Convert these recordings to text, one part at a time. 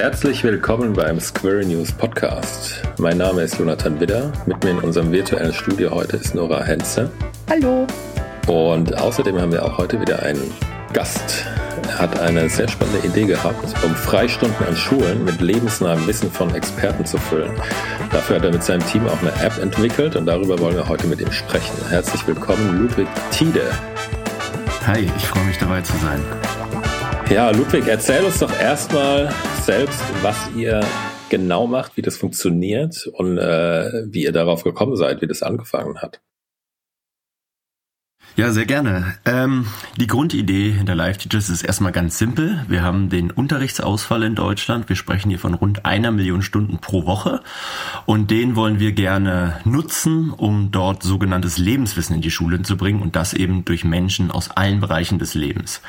Herzlich willkommen beim Square News Podcast. Mein Name ist Jonathan Widder. Mit mir in unserem virtuellen Studio heute ist Nora Henze. Hallo. Und außerdem haben wir auch heute wieder einen Gast. Er hat eine sehr spannende Idee gehabt, um Freistunden an Schulen mit lebensnahem Wissen von Experten zu füllen. Dafür hat er mit seinem Team auch eine App entwickelt und darüber wollen wir heute mit ihm sprechen. Herzlich willkommen, Ludwig Tiede. Hi, ich freue mich dabei zu sein. Ja, Ludwig, erzähl uns doch erstmal selbst, was ihr genau macht, wie das funktioniert und äh, wie ihr darauf gekommen seid, wie das angefangen hat. Ja, sehr gerne. Ähm, die Grundidee hinter Live Teachers ist erstmal ganz simpel. Wir haben den Unterrichtsausfall in Deutschland. Wir sprechen hier von rund einer Million Stunden pro Woche. Und den wollen wir gerne nutzen, um dort sogenanntes Lebenswissen in die Schulen zu bringen und das eben durch Menschen aus allen Bereichen des Lebens.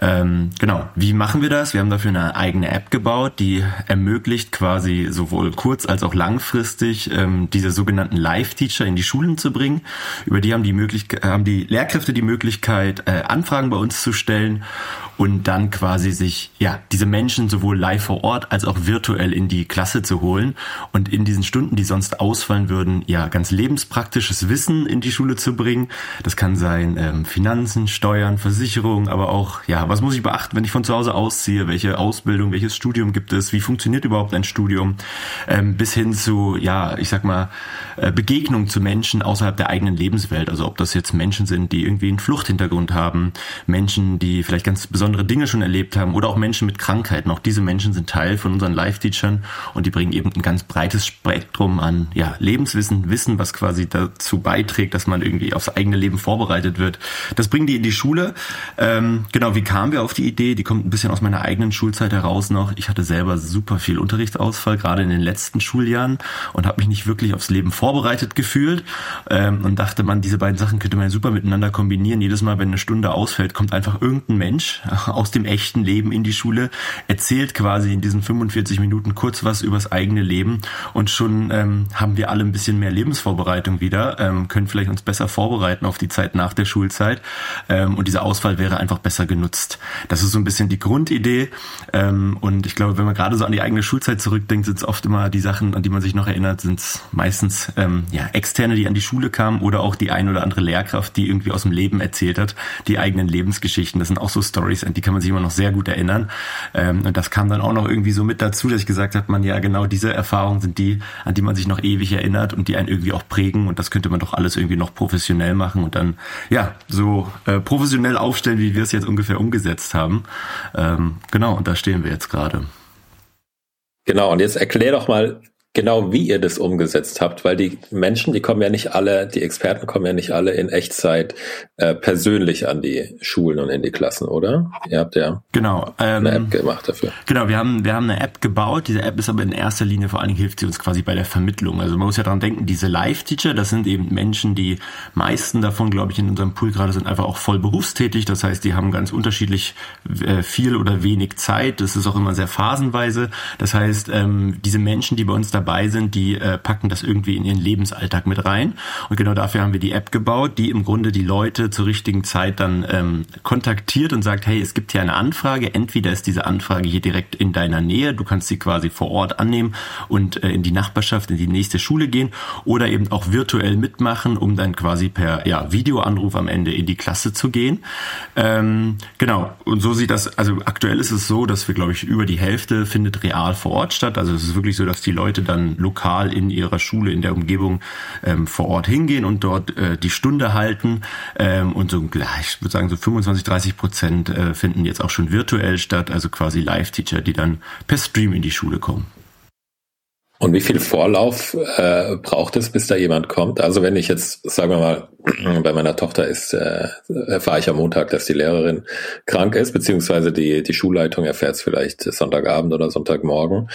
Ähm, genau. Wie machen wir das? Wir haben dafür eine eigene App gebaut, die ermöglicht quasi sowohl kurz- als auch langfristig ähm, diese sogenannten Live-Teacher in die Schulen zu bringen. Über die haben die Möglichkeit, haben die Lehrkräfte die Möglichkeit, äh, Anfragen bei uns zu stellen und dann quasi sich ja diese Menschen sowohl live vor Ort als auch virtuell in die Klasse zu holen und in diesen Stunden, die sonst ausfallen würden, ja ganz lebenspraktisches Wissen in die Schule zu bringen. Das kann sein ähm, Finanzen, Steuern, Versicherung, aber auch ja was muss ich beachten, wenn ich von zu Hause ausziehe, welche Ausbildung, welches Studium gibt es, wie funktioniert überhaupt ein Studium, ähm, bis hin zu ja ich sag mal äh, Begegnung zu Menschen außerhalb der eigenen Lebenswelt. Also ob das jetzt Menschen sind die irgendwie einen Fluchthintergrund haben, Menschen, die vielleicht ganz besondere Dinge schon erlebt haben oder auch Menschen mit Krankheiten. Auch diese Menschen sind Teil von unseren Live-Teachern und die bringen eben ein ganz breites Spektrum an ja, Lebenswissen, Wissen, was quasi dazu beiträgt, dass man irgendwie aufs eigene Leben vorbereitet wird. Das bringen die in die Schule. Ähm, genau, wie kamen wir auf die Idee? Die kommt ein bisschen aus meiner eigenen Schulzeit heraus noch. Ich hatte selber super viel Unterrichtsausfall, gerade in den letzten Schuljahren und habe mich nicht wirklich aufs Leben vorbereitet gefühlt ähm, und dachte man, diese beiden Sachen könnte man super miteinander kombinieren. Jedes Mal, wenn eine Stunde ausfällt, kommt einfach irgendein Mensch aus dem echten Leben in die Schule, erzählt quasi in diesen 45 Minuten kurz was übers eigene Leben und schon ähm, haben wir alle ein bisschen mehr Lebensvorbereitung wieder, ähm, können vielleicht uns besser vorbereiten auf die Zeit nach der Schulzeit ähm, und dieser Ausfall wäre einfach besser genutzt. Das ist so ein bisschen die Grundidee ähm, und ich glaube, wenn man gerade so an die eigene Schulzeit zurückdenkt, sind es oft immer die Sachen, an die man sich noch erinnert, sind es meistens ähm, ja, Externe, die an die Schule kamen oder auch die ein oder andere Lehrkraft, die irgendwie irgendwie aus dem Leben erzählt hat, die eigenen Lebensgeschichten. Das sind auch so Stories, an die kann man sich immer noch sehr gut erinnern. Ähm, und das kam dann auch noch irgendwie so mit dazu, dass ich gesagt habe, man ja genau diese Erfahrungen sind die, an die man sich noch ewig erinnert und die einen irgendwie auch prägen. Und das könnte man doch alles irgendwie noch professionell machen und dann ja so äh, professionell aufstellen, wie wir es jetzt ungefähr umgesetzt haben. Ähm, genau, und da stehen wir jetzt gerade. Genau, und jetzt erklär doch mal, genau wie ihr das umgesetzt habt, weil die Menschen, die kommen ja nicht alle, die Experten kommen ja nicht alle in Echtzeit äh, persönlich an die Schulen und in die Klassen, oder? Ihr habt ja genau, ähm, eine App gemacht dafür. Genau, wir haben, wir haben eine App gebaut. Diese App ist aber in erster Linie vor allen Dingen hilft sie uns quasi bei der Vermittlung. Also man muss ja dran denken, diese Live-Teacher, das sind eben Menschen, die meisten davon, glaube ich, in unserem Pool gerade sind einfach auch voll berufstätig. Das heißt, die haben ganz unterschiedlich äh, viel oder wenig Zeit. Das ist auch immer sehr phasenweise. Das heißt, ähm, diese Menschen, die bei uns da dabei sind, die äh, packen das irgendwie in ihren Lebensalltag mit rein. Und genau dafür haben wir die App gebaut, die im Grunde die Leute zur richtigen Zeit dann ähm, kontaktiert und sagt, hey, es gibt hier eine Anfrage. Entweder ist diese Anfrage hier direkt in deiner Nähe, du kannst sie quasi vor Ort annehmen und äh, in die Nachbarschaft, in die nächste Schule gehen oder eben auch virtuell mitmachen, um dann quasi per ja, Videoanruf am Ende in die Klasse zu gehen. Ähm, genau, und so sieht das, also aktuell ist es so, dass wir, glaube ich, über die Hälfte findet real vor Ort statt. Also es ist wirklich so, dass die Leute dann lokal in ihrer Schule, in der Umgebung ähm, vor Ort hingehen und dort äh, die Stunde halten. Ähm, und so, ich würde sagen, so 25, 30 Prozent äh, finden jetzt auch schon virtuell statt, also quasi Live-Teacher, die dann per Stream in die Schule kommen. Und wie viel Vorlauf äh, braucht es, bis da jemand kommt? Also wenn ich jetzt, sagen wir mal, bei meiner Tochter ist, äh, erfahre ich am Montag, dass die Lehrerin krank ist, beziehungsweise die, die Schulleitung erfährt es vielleicht Sonntagabend oder Sonntagmorgen.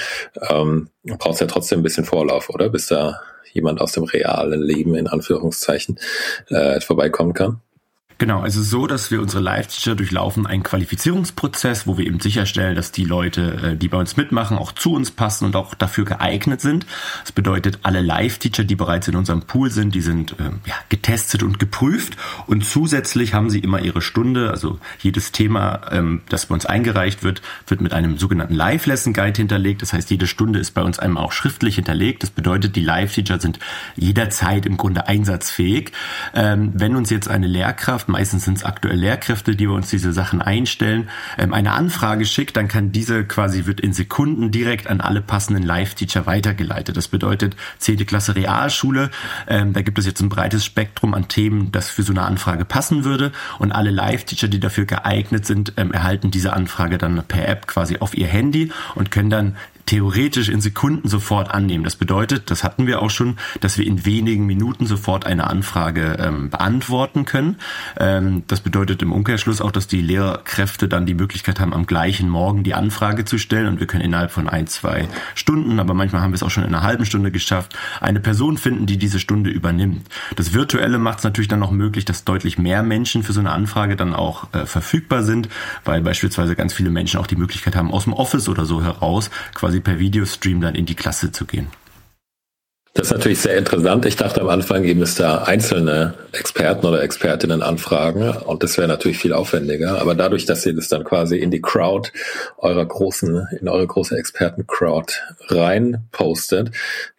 Ähm, braucht es ja trotzdem ein bisschen Vorlauf, oder? Bis da jemand aus dem realen Leben in Anführungszeichen äh, vorbeikommen kann. Genau, also so, dass wir unsere Live-Teacher durchlaufen einen Qualifizierungsprozess, wo wir eben sicherstellen, dass die Leute, äh, die bei uns mitmachen, auch zu uns passen und auch dafür geeignet sind. Das bedeutet, alle Live-Teacher, die bereits in unserem Pool sind, die sind ähm, ja, getestet und geprüft und zusätzlich haben sie immer ihre Stunde, also jedes Thema, ähm, das bei uns eingereicht wird, wird mit einem sogenannten Live-Lesson-Guide hinterlegt. Das heißt, jede Stunde ist bei uns einmal auch schriftlich hinterlegt. Das bedeutet, die Live-Teacher sind jederzeit im Grunde einsatzfähig. Ähm, wenn uns jetzt eine Lehrkraft Lehrkraft, meistens sind es aktuell Lehrkräfte, die wir uns diese Sachen einstellen, ähm, eine Anfrage schickt, dann kann diese quasi wird in Sekunden direkt an alle passenden Live-Teacher weitergeleitet. Das bedeutet 10. Klasse Realschule, ähm, da gibt es jetzt ein breites Spektrum an Themen, das für so eine Anfrage passen würde und alle Live-Teacher, die dafür geeignet sind, ähm, erhalten diese Anfrage dann per App quasi auf ihr Handy und können dann theoretisch in Sekunden sofort annehmen. Das bedeutet, das hatten wir auch schon, dass wir in wenigen Minuten sofort eine Anfrage ähm, beantworten können. Ähm, das bedeutet im Umkehrschluss auch, dass die Lehrkräfte dann die Möglichkeit haben, am gleichen Morgen die Anfrage zu stellen und wir können innerhalb von ein, zwei Stunden, aber manchmal haben wir es auch schon in einer halben Stunde geschafft, eine Person finden, die diese Stunde übernimmt. Das Virtuelle macht es natürlich dann auch möglich, dass deutlich mehr Menschen für so eine Anfrage dann auch äh, verfügbar sind, weil beispielsweise ganz viele Menschen auch die Möglichkeit haben, aus dem Office oder so heraus quasi quasi per Videostream dann in die Klasse zu gehen. Das ist natürlich sehr interessant. Ich dachte am Anfang eben es da einzelne Experten oder Expertinnen anfragen und das wäre natürlich viel aufwendiger. Aber dadurch, dass ihr das dann quasi in die Crowd eurer großen, in eure große Experten-Crowd rein postet,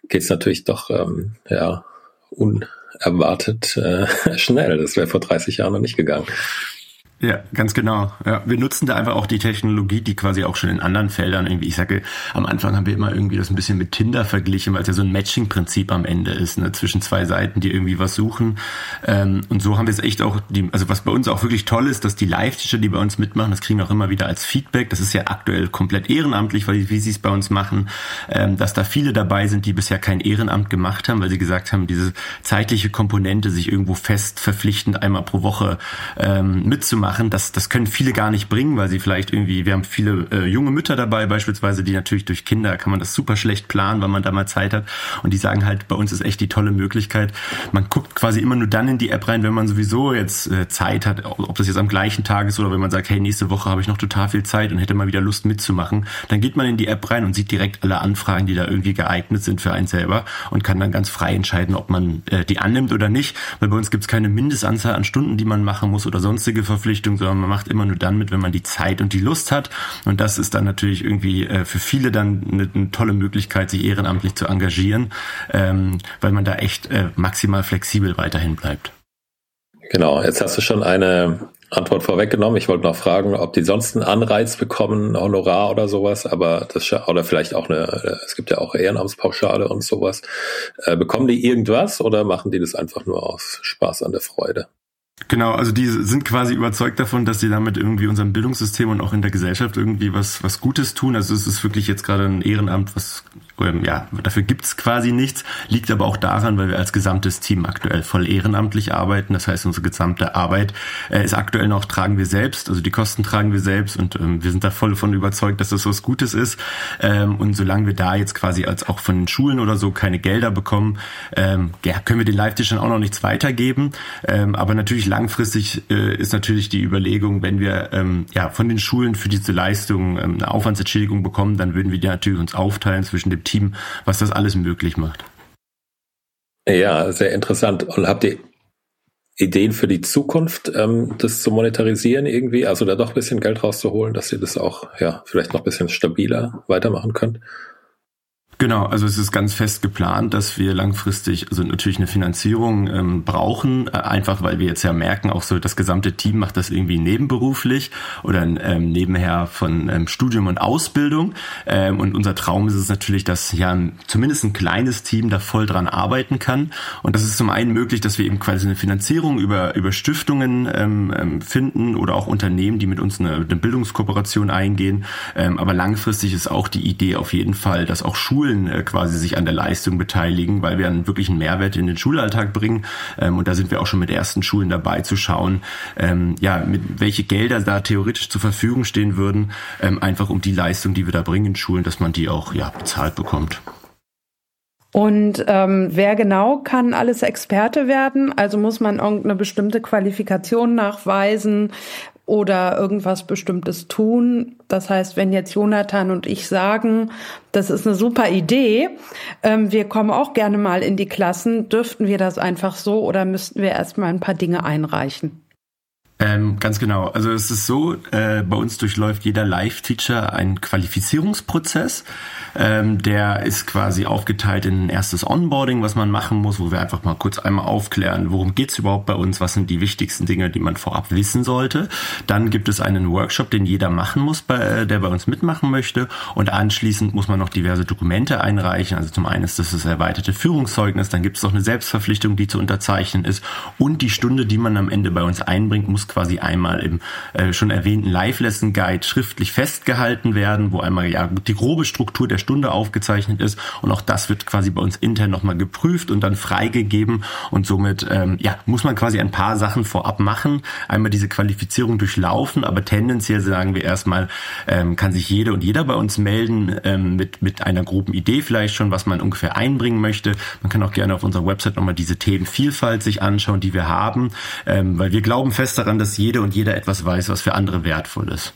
geht es natürlich doch ähm, ja unerwartet äh, schnell. Das wäre vor 30 Jahren noch nicht gegangen. Ja, ganz genau. Ja, wir nutzen da einfach auch die Technologie, die quasi auch schon in anderen Feldern irgendwie, ich sage, am Anfang haben wir immer irgendwie das ein bisschen mit Tinder verglichen, weil es ja so ein Matching-Prinzip am Ende ist, ne, zwischen zwei Seiten, die irgendwie was suchen. Ähm, und so haben wir es echt auch, die, also was bei uns auch wirklich toll ist, dass die Live-Teacher, die bei uns mitmachen, das kriegen wir auch immer wieder als Feedback. Das ist ja aktuell komplett ehrenamtlich, weil wie sie es bei uns machen, ähm, dass da viele dabei sind, die bisher kein Ehrenamt gemacht haben, weil sie gesagt haben, diese zeitliche Komponente, sich irgendwo fest verpflichtend einmal pro Woche ähm, mitzumachen, machen, das, das können viele gar nicht bringen, weil sie vielleicht irgendwie, wir haben viele äh, junge Mütter dabei beispielsweise, die natürlich durch Kinder kann man das super schlecht planen, weil man da mal Zeit hat. Und die sagen halt, bei uns ist echt die tolle Möglichkeit, man guckt quasi immer nur dann in die App rein, wenn man sowieso jetzt äh, Zeit hat, ob das jetzt am gleichen Tag ist oder wenn man sagt, hey, nächste Woche habe ich noch total viel Zeit und hätte mal wieder Lust mitzumachen, dann geht man in die App rein und sieht direkt alle Anfragen, die da irgendwie geeignet sind für einen selber und kann dann ganz frei entscheiden, ob man äh, die annimmt oder nicht, weil bei uns gibt es keine Mindestanzahl an Stunden, die man machen muss oder sonstige Verpflichtungen Verpflichtung, sondern man macht immer nur dann mit, wenn man die Zeit und die Lust hat. Und das ist dann natürlich irgendwie äh, für viele dann eine, eine, tolle Möglichkeit, sich ehrenamtlich zu engagieren, ähm, weil man da echt äh, maximal flexibel weiterhin bleibt. Genau, jetzt hast du schon eine Antwort vorweggenommen. Ich wollte noch fragen, ob die sonst einen Anreiz bekommen, Honorar oder sowas, aber das oder vielleicht auch eine, es gibt ja auch Ehrenamtspauschale und sowas. Äh, bekommen die irgendwas oder machen die das einfach nur aus Spaß an der Freude? Genau, also die sind quasi überzeugt davon, dass sie damit irgendwie unserem Bildungssystem und auch in der Gesellschaft irgendwie was, was Gutes tun. Also es ist wirklich jetzt gerade ein Ehrenamt, was ja, dafür gibt's quasi nichts, liegt aber auch daran, weil wir als gesamtes Team aktuell voll ehrenamtlich arbeiten. Das heißt, unsere gesamte Arbeit äh, ist aktuell noch tragen wir selbst, also die Kosten tragen wir selbst und ähm, wir sind da voll von überzeugt, dass das was Gutes ist. Ähm, und solange wir da jetzt quasi als auch von den Schulen oder so keine Gelder bekommen, ähm, ja, können wir den Live-Tischern auch noch nichts weitergeben. Ähm, aber natürlich langfristig äh, ist natürlich die Überlegung, wenn wir ähm, ja von den Schulen für diese Leistung ähm, eine Aufwandsentschädigung bekommen, dann würden wir die natürlich uns aufteilen zwischen dem Team, was das alles möglich macht. Ja, sehr interessant. Und habt ihr Ideen für die Zukunft, ähm, das zu monetarisieren irgendwie, also da doch ein bisschen Geld rauszuholen, dass ihr das auch ja vielleicht noch ein bisschen stabiler weitermachen könnt? Genau, also es ist ganz fest geplant, dass wir langfristig also natürlich eine Finanzierung ähm, brauchen, äh, einfach weil wir jetzt ja merken, auch so das gesamte Team macht das irgendwie nebenberuflich oder ähm, nebenher von ähm, Studium und Ausbildung. Ähm, und unser Traum ist es natürlich, dass ja zumindest ein kleines Team da voll dran arbeiten kann. Und das ist zum einen möglich, dass wir eben quasi eine Finanzierung über, über Stiftungen ähm, ähm finden oder auch Unternehmen, die mit uns eine, eine Bildungskooperation eingehen. Ähm, aber langfristig ist auch die Idee auf jeden Fall, dass auch Schulen Schulen äh, quasi sich an der Leistung beteiligen, weil wir einen wirklichen Mehrwert in den Schulalltag bringen. Ähm, und da sind wir auch schon mit ersten Schulen dabei zu schauen, ähm, ja, mit welche Gelder da theoretisch zur Verfügung stehen würden, ähm, einfach um die Leistung, die wir da bringen in Schulen, dass man die auch ja bezahlt bekommt. Und ähm, wer genau kann alles Experte werden? Also muss man irgendeine bestimmte Qualifikation nachweisen oder irgendwas Bestimmtes tun. Das heißt, wenn jetzt Jonathan und ich sagen, das ist eine super Idee, ähm, wir kommen auch gerne mal in die Klassen, dürften wir das einfach so oder müssten wir erstmal ein paar Dinge einreichen? Ähm, ganz genau. Also es ist so, äh, bei uns durchläuft jeder Live-Teacher einen Qualifizierungsprozess. Ähm, der ist quasi aufgeteilt in ein erstes Onboarding, was man machen muss, wo wir einfach mal kurz einmal aufklären, worum geht's überhaupt bei uns, was sind die wichtigsten Dinge, die man vorab wissen sollte. Dann gibt es einen Workshop, den jeder machen muss, bei, äh, der bei uns mitmachen möchte. Und anschließend muss man noch diverse Dokumente einreichen. Also zum einen ist das das erweiterte Führungszeugnis, dann gibt es noch eine Selbstverpflichtung, die zu unterzeichnen ist. Und die Stunde, die man am Ende bei uns einbringt, muss quasi einmal im äh, schon erwähnten Live-Lesson Guide schriftlich festgehalten werden, wo einmal ja die grobe Struktur der Stunde aufgezeichnet ist. Und auch das wird quasi bei uns intern nochmal geprüft und dann freigegeben. Und somit ähm, ja muss man quasi ein paar Sachen vorab machen, einmal diese Qualifizierung durchlaufen, aber tendenziell sagen wir erstmal ähm, kann sich jede und jeder bei uns melden ähm, mit mit einer groben Idee vielleicht schon, was man ungefähr einbringen möchte. Man kann auch gerne auf unserer Website nochmal diese Themenvielfalt sich anschauen, die wir haben, ähm, weil wir glauben fest daran, dass jede und jeder etwas weiß, was für andere wertvoll ist.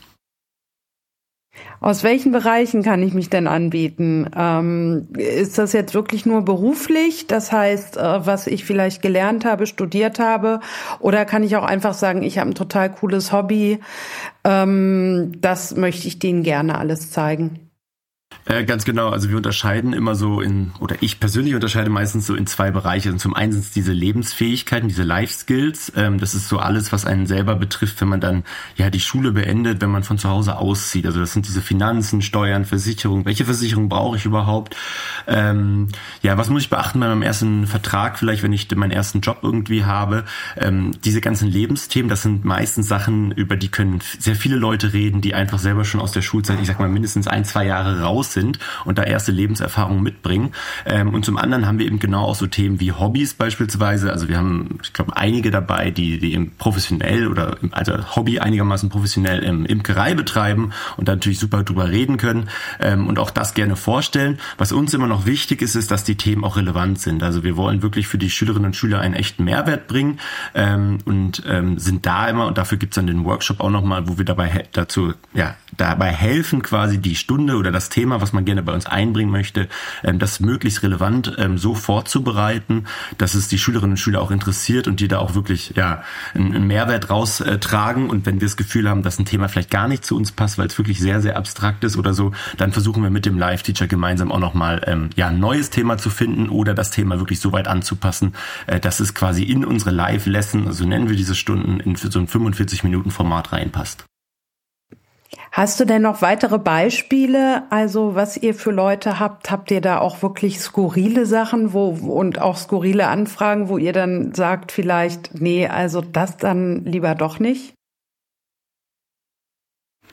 Aus welchen Bereichen kann ich mich denn anbieten? Ähm, ist das jetzt wirklich nur beruflich? Das heißt, äh, was ich vielleicht gelernt habe, studiert habe? Oder kann ich auch einfach sagen, ich habe ein total cooles Hobby? Ähm, das möchte ich denen gerne alles zeigen. Äh, ganz genau. Also wir unterscheiden immer so in, oder ich persönlich unterscheide meistens so in zwei Bereiche. Also zum einen sind es diese Lebensfähigkeiten, diese Life Skills. Ähm, das ist so alles, was einen selber betrifft, wenn man dann ja die Schule beendet, wenn man von zu Hause auszieht. Also das sind diese Finanzen, Steuern, Versicherung. Welche Versicherung brauche ich überhaupt? Ähm, ja, was muss ich beachten bei meinem ersten Vertrag, vielleicht, wenn ich meinen ersten Job irgendwie habe? Ähm, diese ganzen Lebensthemen, das sind meistens Sachen, über die können sehr viele Leute reden, die einfach selber schon aus der Schulzeit, ich sag mal, mindestens ein, zwei Jahre raus sind und da erste Lebenserfahrungen mitbringen. Ähm, und zum anderen haben wir eben genau auch so Themen wie Hobbys beispielsweise. Also wir haben, ich glaube, einige dabei, die, die eben professionell oder also Hobby einigermaßen professionell im Imkerei betreiben und da natürlich super drüber reden können ähm, und auch das gerne vorstellen. Was uns immer noch wichtig ist, ist, dass die Themen auch relevant sind. Also wir wollen wirklich für die Schülerinnen und Schüler einen echten Mehrwert bringen ähm, und ähm, sind da immer, und dafür gibt's dann den Workshop auch nochmal, wo wir dabei dazu, ja, dabei helfen, quasi die Stunde oder das Thema, was man gerne bei uns einbringen möchte, ähm, das möglichst relevant ähm, so vorzubereiten, dass es die Schülerinnen und Schüler auch interessiert und die da auch wirklich ja einen Mehrwert raustragen. Und wenn wir das Gefühl haben, dass ein Thema vielleicht gar nicht zu uns passt, weil es wirklich sehr, sehr abstrakt ist oder so, dann versuchen wir mit dem Live-Teacher gemeinsam auch nochmal ähm, ja, ein neues Thema zu finden oder das Thema wirklich so weit anzupassen, äh, dass es quasi in unsere Live-Lesson, also nennen wir diese Stunden, in so ein 45-Minuten-Format reinpasst. Hast du denn noch weitere Beispiele? Also was ihr für Leute habt, habt ihr da auch wirklich skurrile Sachen, wo und auch skurrile Anfragen, wo ihr dann sagt vielleicht, nee, also das dann lieber doch nicht?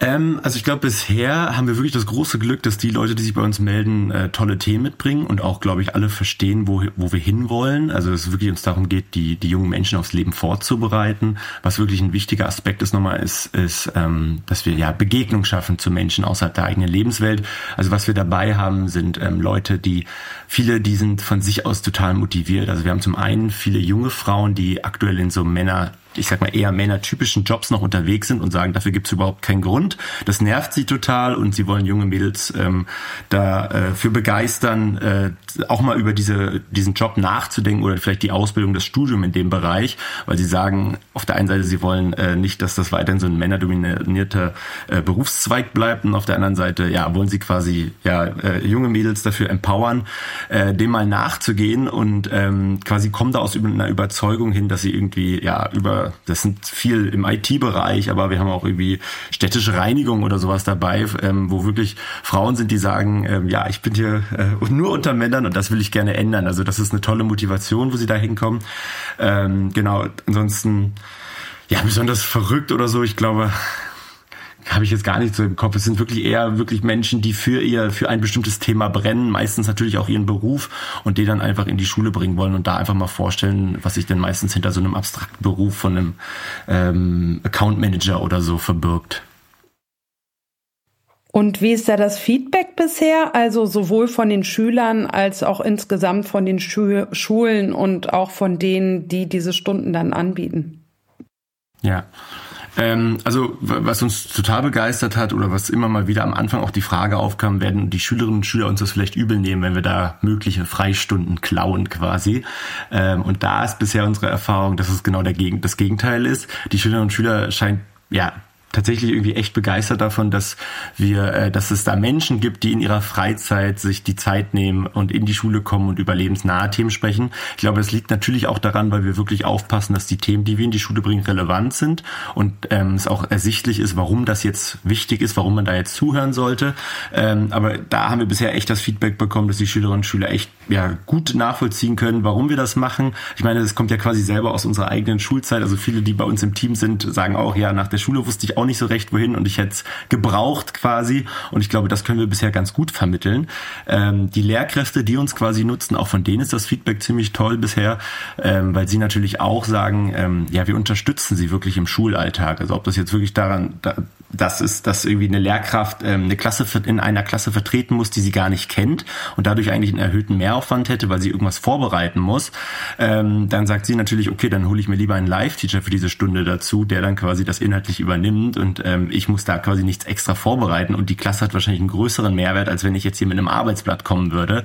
Ähm, also ich glaube, bisher haben wir wirklich das große Glück, dass die Leute, die sich bei uns melden, äh, tolle Themen mitbringen und auch, glaube ich, alle verstehen, wo, wo wir hinwollen. Also es wirklich uns darum geht, die, die jungen Menschen aufs Leben vorzubereiten. Was wirklich ein wichtiger Aspekt ist nochmal, ist, ist ähm, dass wir ja Begegnung schaffen zu Menschen außerhalb der eigenen Lebenswelt. Also was wir dabei haben, sind ähm, Leute, die viele, die sind von sich aus total motiviert. Also wir haben zum einen viele junge Frauen, die aktuell in so Männer ich sag mal, eher männertypischen Jobs noch unterwegs sind und sagen, dafür gibt's überhaupt keinen Grund. Das nervt sie total und sie wollen junge Mädels ähm, dafür äh, begeistern, äh, auch mal über diese, diesen Job nachzudenken oder vielleicht die Ausbildung, das Studium in dem Bereich, weil sie sagen, auf der einen Seite, sie wollen äh, nicht, dass das weiterhin so ein männerdominierter äh, Berufszweig bleibt und auf der anderen Seite, ja, wollen sie quasi ja äh, junge Mädels dafür empowern, äh, dem mal nachzugehen und ähm, quasi kommen da aus einer Überzeugung hin, dass sie irgendwie ja über das sind viel im IT-Bereich, aber wir haben auch irgendwie städtische Reinigung oder sowas dabei, ähm, wo wirklich Frauen sind, die sagen, ähm, ja, ich bin hier äh, nur unter Männern und das will ich gerne ändern. Also das ist eine tolle Motivation, wo sie da hinkommen. Ähm, genau, ansonsten ja, besonders verrückt oder so. Ich glaube, habe ich jetzt gar nicht so im Kopf. Es sind wirklich eher wirklich Menschen, die für ihr, für ein bestimmtes Thema brennen, meistens natürlich auch ihren Beruf und die dann einfach in die Schule bringen wollen und da einfach mal vorstellen, was sich denn meistens hinter so einem abstrakten Beruf von einem ähm, Account Manager oder so verbirgt. Und wie ist da das Feedback bisher? Also sowohl von den Schülern als auch insgesamt von den Schu Schulen und auch von denen, die diese Stunden dann anbieten? Ja, ähm, also was uns total begeistert hat oder was immer mal wieder am Anfang auch die Frage aufkam, werden die Schülerinnen und Schüler uns das vielleicht übel nehmen, wenn wir da mögliche Freistunden klauen quasi. Ähm, und da ist bisher unsere Erfahrung, dass es genau der Geg das Gegenteil ist. Die Schülerinnen und Schüler scheinen ja tatsächlich irgendwie echt begeistert davon, dass wir, äh, dass es da Menschen gibt, die in ihrer Freizeit sich die Zeit nehmen und in die Schule kommen und über lebensnahe Themen sprechen. Ich glaube, das liegt natürlich auch daran, weil wir wirklich aufpassen, dass die Themen, die wir in die Schule bringen, relevant sind und ähm, es auch ersichtlich ist, warum das jetzt wichtig ist, warum man da jetzt zuhören sollte. Ähm, aber da haben wir bisher echt das Feedback bekommen, dass die Schülerinnen und Schüler echt ja gut nachvollziehen können, warum wir das machen. Ich meine, das kommt ja quasi selber aus unserer eigenen Schulzeit. Also viele, die bei uns im Team sind, sagen auch, ja, nach der Schule wusste ich auch nicht so recht wohin und ich hätte es gebraucht quasi. Und ich glaube, das können wir bisher ganz gut vermitteln. Ähm, die Lehrkräfte, die uns quasi nutzen, auch von denen ist das Feedback ziemlich toll bisher, ähm, weil sie natürlich auch sagen, ähm, ja, wir unterstützen sie wirklich im Schulalltag. Also ob das jetzt wirklich daran, da, das ist, dass irgendwie eine Lehrkraft ähm, eine Klasse in einer Klasse vertreten muss, die sie gar nicht kennt und dadurch eigentlich einen erhöhten Mehraufwand hätte, weil sie irgendwas vorbereiten muss, ähm, dann sagt sie natürlich, okay, dann hole ich mir lieber einen Live-Teacher für diese Stunde dazu, der dann quasi das inhaltlich übernimmt und ähm, ich muss da quasi nichts extra vorbereiten und die Klasse hat wahrscheinlich einen größeren Mehrwert, als wenn ich jetzt hier mit einem Arbeitsblatt kommen würde.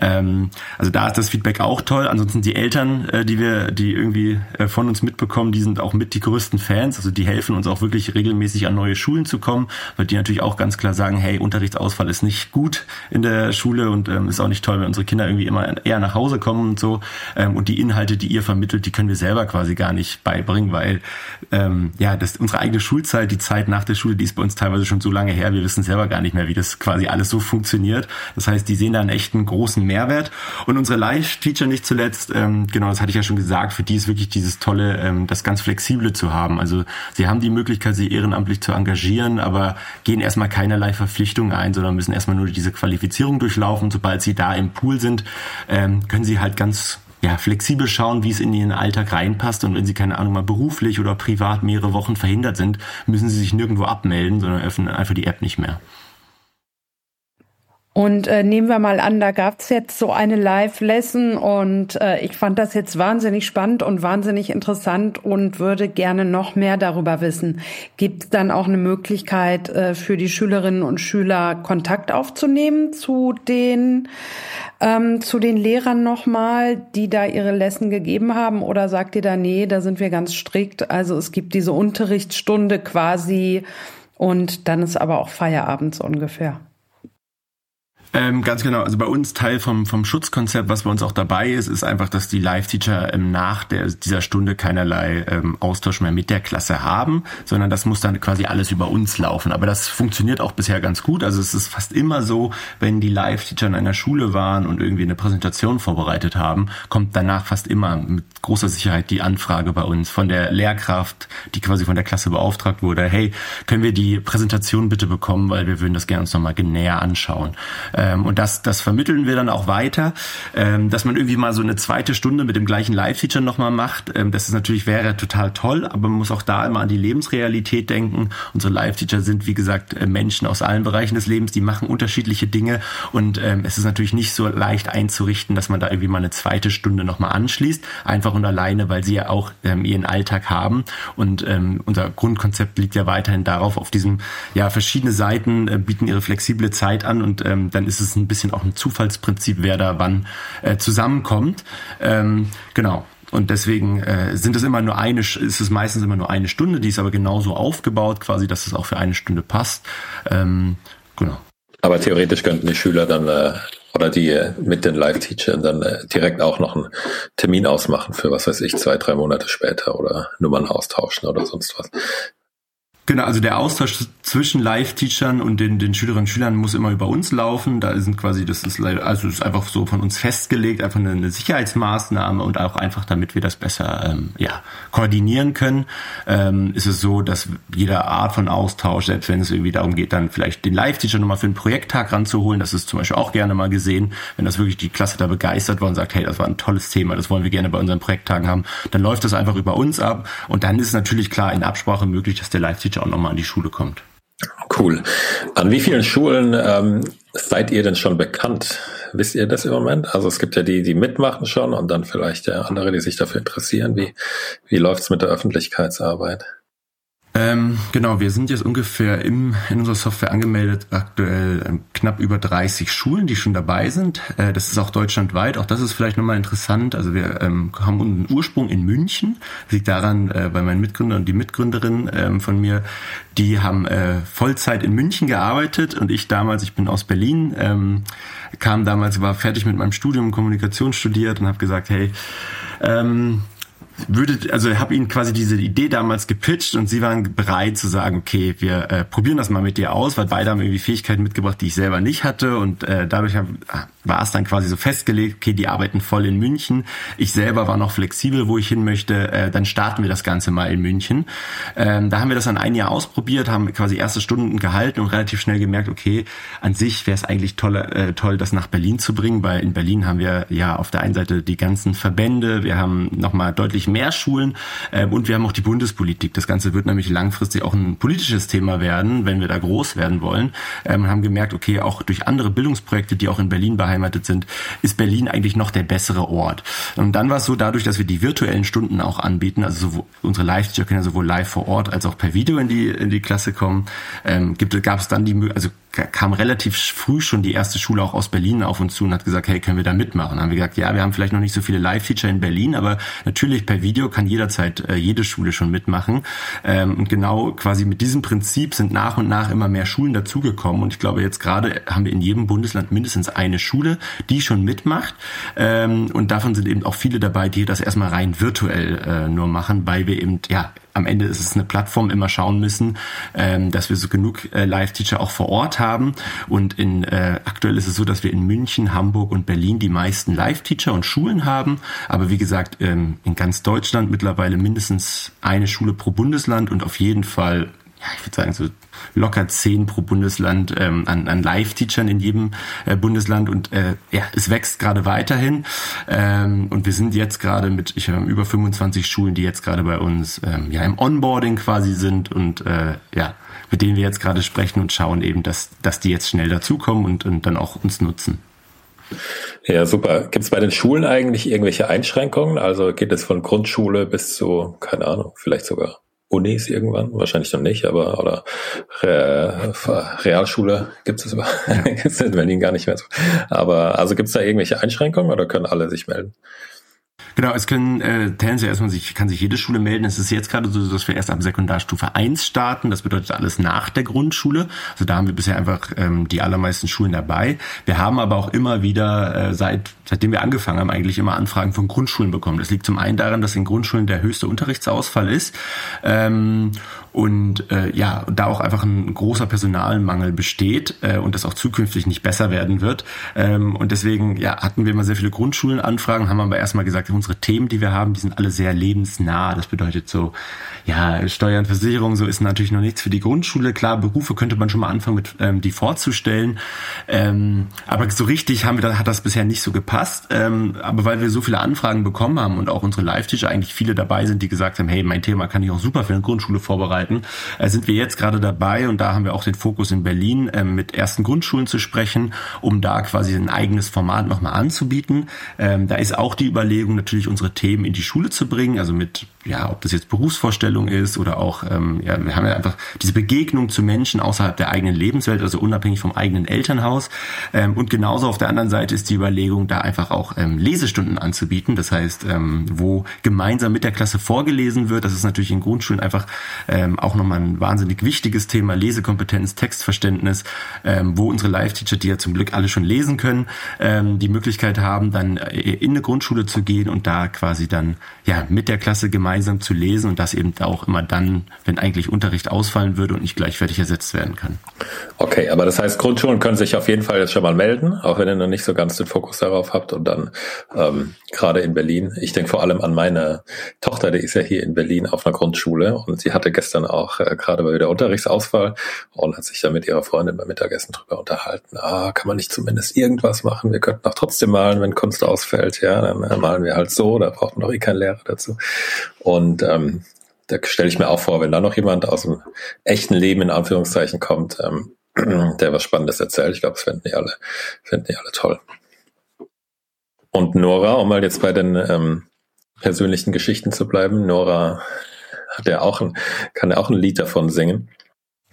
Ähm, also da ist das Feedback auch toll. Ansonsten die Eltern, äh, die wir, die irgendwie äh, von uns mitbekommen, die sind auch mit die größten Fans. Also die helfen uns auch wirklich regelmäßig an neue Schulen zu kommen, weil die natürlich auch ganz klar sagen, hey, Unterrichtsausfall ist nicht gut in der Schule und ähm, ist auch nicht toll, wenn unsere Kinder irgendwie immer eher nach Hause kommen und so. Ähm, und die Inhalte, die ihr vermittelt, die können wir selber quasi gar nicht beibringen, weil ähm, ja, das unsere eigene Schulzeit, die Zeit nach der Schule, die ist bei uns teilweise schon so lange her, wir wissen selber gar nicht mehr, wie das quasi alles so funktioniert. Das heißt, die sehen da einen echten großen Mehrwert. Und unsere Live-Teacher nicht zuletzt, ähm, genau, das hatte ich ja schon gesagt, für die ist wirklich dieses tolle, ähm, das ganz Flexible zu haben. Also sie haben die Möglichkeit, sich ehrenamtlich zu engagieren aber gehen erstmal keinerlei Verpflichtungen ein, sondern müssen erstmal nur diese Qualifizierung durchlaufen. Sobald sie da im Pool sind, ähm, können sie halt ganz ja, flexibel schauen, wie es in ihren Alltag reinpasst. Und wenn sie, keine Ahnung, mal beruflich oder privat mehrere Wochen verhindert sind, müssen sie sich nirgendwo abmelden, sondern öffnen einfach die App nicht mehr. Und äh, nehmen wir mal an, da gab's jetzt so eine Live-Lesson und äh, ich fand das jetzt wahnsinnig spannend und wahnsinnig interessant und würde gerne noch mehr darüber wissen. Gibt es dann auch eine Möglichkeit äh, für die Schülerinnen und Schüler Kontakt aufzunehmen zu den ähm, zu den Lehrern nochmal, die da ihre Lesson gegeben haben? Oder sagt ihr da, nee, da sind wir ganz strikt? Also es gibt diese Unterrichtsstunde quasi und dann ist aber auch Feierabend so ungefähr. Ähm, ganz genau. Also bei uns Teil vom, vom Schutzkonzept, was bei uns auch dabei ist, ist einfach, dass die Live-Teacher ähm, nach der, dieser Stunde keinerlei ähm, Austausch mehr mit der Klasse haben, sondern das muss dann quasi alles über uns laufen. Aber das funktioniert auch bisher ganz gut. Also es ist fast immer so, wenn die Live-Teacher in einer Schule waren und irgendwie eine Präsentation vorbereitet haben, kommt danach fast immer mit großer Sicherheit die Anfrage bei uns von der Lehrkraft, die quasi von der Klasse beauftragt wurde, hey, können wir die Präsentation bitte bekommen, weil wir würden das gerne uns nochmal näher anschauen. Ähm, und das, das vermitteln wir dann auch weiter, ähm, dass man irgendwie mal so eine zweite Stunde mit dem gleichen Live-Feature nochmal macht. Ähm, das ist natürlich wäre total toll, aber man muss auch da immer an die Lebensrealität denken. Unsere Live-Teacher sind, wie gesagt, äh, Menschen aus allen Bereichen des Lebens, die machen unterschiedliche Dinge und ähm, es ist natürlich nicht so leicht einzurichten, dass man da irgendwie mal eine zweite Stunde nochmal anschließt, einfach und alleine, weil sie ja auch ähm, ihren Alltag haben und ähm, unser Grundkonzept liegt ja weiterhin darauf, auf diesem, ja, verschiedene Seiten äh, bieten ihre flexible Zeit an und ähm, dann ist es ein bisschen auch ein Zufallsprinzip, wer da wann äh, zusammenkommt. Ähm, genau. Und deswegen äh, sind es immer nur eine, ist es meistens immer nur eine Stunde, die ist aber genauso aufgebaut, quasi, dass es auch für eine Stunde passt. Ähm, genau. Aber theoretisch könnten die Schüler dann äh, oder die äh, mit den Live-Teachern dann äh, direkt auch noch einen Termin ausmachen für was weiß ich, zwei, drei Monate später oder Nummern austauschen oder sonst was. Genau, also der Austausch zwischen Live-Teachern und den, den Schülerinnen und Schülern muss immer über uns laufen. Da sind quasi, das ist also das ist einfach so von uns festgelegt, einfach eine, eine Sicherheitsmaßnahme und auch einfach, damit wir das besser ähm, ja, koordinieren können, ähm, ist es so, dass jede Art von Austausch, selbst wenn es irgendwie darum geht, dann vielleicht den Live-Teacher nochmal für einen Projekttag ranzuholen, das ist zum Beispiel auch gerne mal gesehen, wenn das wirklich die Klasse da begeistert war und sagt, hey, das war ein tolles Thema, das wollen wir gerne bei unseren Projekttagen haben, dann läuft das einfach über uns ab. Und dann ist natürlich klar in Absprache möglich, dass der Live-Teacher auch nochmal an die Schule kommt. Cool. An wie vielen Schulen ähm, seid ihr denn schon bekannt? Wisst ihr das im Moment? Also es gibt ja die, die mitmachen schon und dann vielleicht ja andere, die sich dafür interessieren. Wie, wie läuft's mit der Öffentlichkeitsarbeit? Ähm, genau, wir sind jetzt ungefähr im, in unserer Software angemeldet, aktuell ähm, knapp über 30 Schulen, die schon dabei sind. Äh, das ist auch deutschlandweit. Auch das ist vielleicht nochmal interessant. Also wir ähm, haben einen Ursprung in München. Das liegt daran, äh, bei meinen Mitgründern und die Mitgründerin ähm, von mir, die haben äh, Vollzeit in München gearbeitet und ich damals, ich bin aus Berlin, ähm, kam damals, war fertig mit meinem Studium, Kommunikation studiert und habe gesagt, hey, ähm, würde, also habe ihnen quasi diese Idee damals gepitcht und sie waren bereit zu sagen, okay, wir äh, probieren das mal mit dir aus, weil beide haben irgendwie Fähigkeiten mitgebracht, die ich selber nicht hatte und äh, dadurch hab, war es dann quasi so festgelegt, okay, die arbeiten voll in München. Ich selber war noch flexibel, wo ich hin möchte. Äh, dann starten wir das Ganze mal in München. Ähm, da haben wir das dann ein Jahr ausprobiert, haben quasi erste Stunden gehalten und relativ schnell gemerkt, okay, an sich wäre es eigentlich toll, äh, toll, das nach Berlin zu bringen, weil in Berlin haben wir ja auf der einen Seite die ganzen Verbände, wir haben nochmal deutlich mehr Schulen äh, und wir haben auch die Bundespolitik. Das Ganze wird nämlich langfristig auch ein politisches Thema werden, wenn wir da groß werden wollen. Ähm, haben gemerkt, okay, auch durch andere Bildungsprojekte, die auch in Berlin beheimatet sind, ist Berlin eigentlich noch der bessere Ort. Und dann war es so, dadurch, dass wir die virtuellen Stunden auch anbieten, also sowohl, unsere Live-Teacher können ja sowohl live vor Ort als auch per Video in die, in die Klasse kommen, ähm, gab es dann die, also kam relativ früh schon die erste Schule auch aus Berlin auf uns zu und hat gesagt, hey, können wir da mitmachen? Dann haben wir gesagt, ja, wir haben vielleicht noch nicht so viele Live-Feature in Berlin, aber natürlich per Video kann jederzeit äh, jede Schule schon mitmachen. Ähm, und genau quasi mit diesem Prinzip sind nach und nach immer mehr Schulen dazugekommen. Und ich glaube, jetzt gerade haben wir in jedem Bundesland mindestens eine Schule, die schon mitmacht. Ähm, und davon sind eben auch viele dabei, die das erstmal rein virtuell äh, nur machen, weil wir eben ja am Ende ist es eine Plattform, immer schauen müssen, ähm, dass wir so genug äh, Live-Teacher auch vor Ort haben. Und in äh, aktuell ist es so, dass wir in München, Hamburg und Berlin die meisten Live-Teacher und Schulen haben. Aber wie gesagt, ähm, in ganz Deutschland mittlerweile mindestens eine Schule pro Bundesland und auf jeden Fall ja, ich würde sagen, so locker zehn pro Bundesland ähm, an, an Live-Teachern in jedem äh, Bundesland und äh, ja, es wächst gerade weiterhin ähm, und wir sind jetzt gerade mit, ich habe über 25 Schulen, die jetzt gerade bei uns ähm, ja im Onboarding quasi sind und äh, ja, mit denen wir jetzt gerade sprechen und schauen eben, dass, dass die jetzt schnell dazukommen und, und dann auch uns nutzen. Ja, super. Gibt es bei den Schulen eigentlich irgendwelche Einschränkungen? Also geht es von Grundschule bis zu, keine Ahnung, vielleicht sogar Unis irgendwann, wahrscheinlich noch nicht, aber oder Re Realschule gibt es in Berlin gar nicht mehr so. Aber also gibt es da irgendwelche Einschränkungen oder können alle sich melden? Genau, es können äh, tendenziell erstmal sich, kann sich jede Schule melden. Es ist jetzt gerade so, dass wir erst ab Sekundarstufe 1 starten. Das bedeutet alles nach der Grundschule. Also da haben wir bisher einfach ähm, die allermeisten Schulen dabei. Wir haben aber auch immer wieder, äh, seit seitdem wir angefangen haben, eigentlich immer Anfragen von Grundschulen bekommen. Das liegt zum einen daran, dass in Grundschulen der höchste Unterrichtsausfall ist. Ähm, und äh, ja, da auch einfach ein großer Personalmangel besteht äh, und das auch zukünftig nicht besser werden wird. Ähm, und deswegen ja, hatten wir immer sehr viele Grundschulenanfragen, haben aber erstmal gesagt, unsere Themen, die wir haben, die sind alle sehr lebensnah. Das bedeutet so, ja, Steuern, Versicherung, so ist natürlich noch nichts für die Grundschule. Klar, Berufe könnte man schon mal anfangen, mit ähm, die vorzustellen. Ähm, aber so richtig haben wir da, hat das bisher nicht so gepasst. Ähm, aber weil wir so viele Anfragen bekommen haben und auch unsere Live-Teacher eigentlich viele dabei sind, die gesagt haben, hey, mein Thema kann ich auch super für eine Grundschule vorbereiten vorbereiten, äh, sind wir jetzt gerade dabei und da haben wir auch den Fokus in Berlin äh, mit ersten Grundschulen zu sprechen, um da quasi ein eigenes Format nochmal anzubieten. Ähm, da ist auch die Überlegung, natürlich unsere Themen in die Schule zu bringen, also mit, ja, ob das jetzt Berufsvorstellung ist oder auch, ähm, ja, wir haben ja einfach diese Begegnung zu Menschen außerhalb der eigenen Lebenswelt, also unabhängig vom eigenen Elternhaus. Ähm, und genauso auf der anderen Seite ist die Überlegung, da einfach auch ähm, Lesestunden anzubieten. Das heißt, ähm, wo gemeinsam mit der Klasse vorgelesen wird. Das ist natürlich in Grundschulen einfach ähm, auch nochmal ein wahnsinnig wichtiges Thema, Lesekompetenz, Textverständnis, ähm, wo unsere Live-Teacher, die ja zum Glück alle schon lesen können, ähm, die Möglichkeit haben, dann äh, in eine Grundschule zu gehen und da quasi dann ja mit der Klasse gemeinsam zu lesen und das eben auch immer dann, wenn eigentlich Unterricht ausfallen würde und nicht gleichwertig ersetzt werden kann. Okay, aber das heißt, Grundschulen können sich auf jeden Fall jetzt schon mal melden, auch wenn ihr noch nicht so ganz den Fokus darauf habt und dann ähm, gerade in Berlin. Ich denke vor allem an meine Tochter, die ist ja hier in Berlin auf einer Grundschule und sie hatte gestern auch äh, gerade bei wieder Unterrichtsausfall und hat sich da mit ihrer Freundin beim Mittagessen drüber unterhalten. Ah, kann man nicht zumindest irgendwas machen? Wir könnten auch trotzdem malen, wenn Kunst ausfällt. Ja, dann äh, malen wir halt so, da braucht man doch eh keinen Lehrer dazu. Und ähm, da stelle ich mir auch vor, wenn da noch jemand aus dem echten Leben in Anführungszeichen kommt, ähm, der was Spannendes erzählt. Ich glaube, das finden die alle, finden die alle toll. Und Nora, um mal jetzt bei den ähm, persönlichen Geschichten zu bleiben, Nora hat ja auch ein, kann ja auch ein Lied davon singen.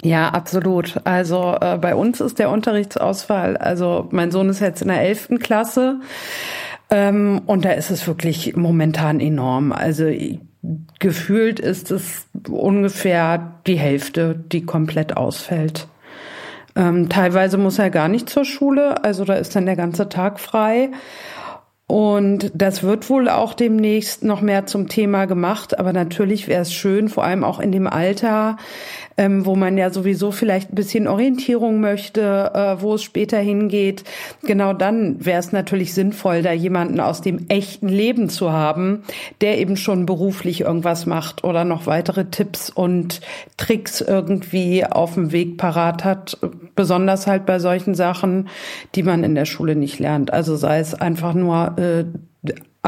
Ja, absolut. Also äh, bei uns ist der Unterrichtsausfall, also mein Sohn ist jetzt in der elften Klasse ähm, und da ist es wirklich momentan enorm. Also gefühlt ist es ungefähr die Hälfte, die komplett ausfällt. Ähm, teilweise muss er gar nicht zur Schule, also da ist dann der ganze Tag frei. Und das wird wohl auch demnächst noch mehr zum Thema gemacht. Aber natürlich wäre es schön, vor allem auch in dem Alter, ähm, wo man ja sowieso vielleicht ein bisschen Orientierung möchte, äh, wo es später hingeht. Genau dann wäre es natürlich sinnvoll, da jemanden aus dem echten Leben zu haben, der eben schon beruflich irgendwas macht oder noch weitere Tipps und Tricks irgendwie auf dem Weg parat hat. Besonders halt bei solchen Sachen, die man in der Schule nicht lernt. Also sei es einfach nur äh,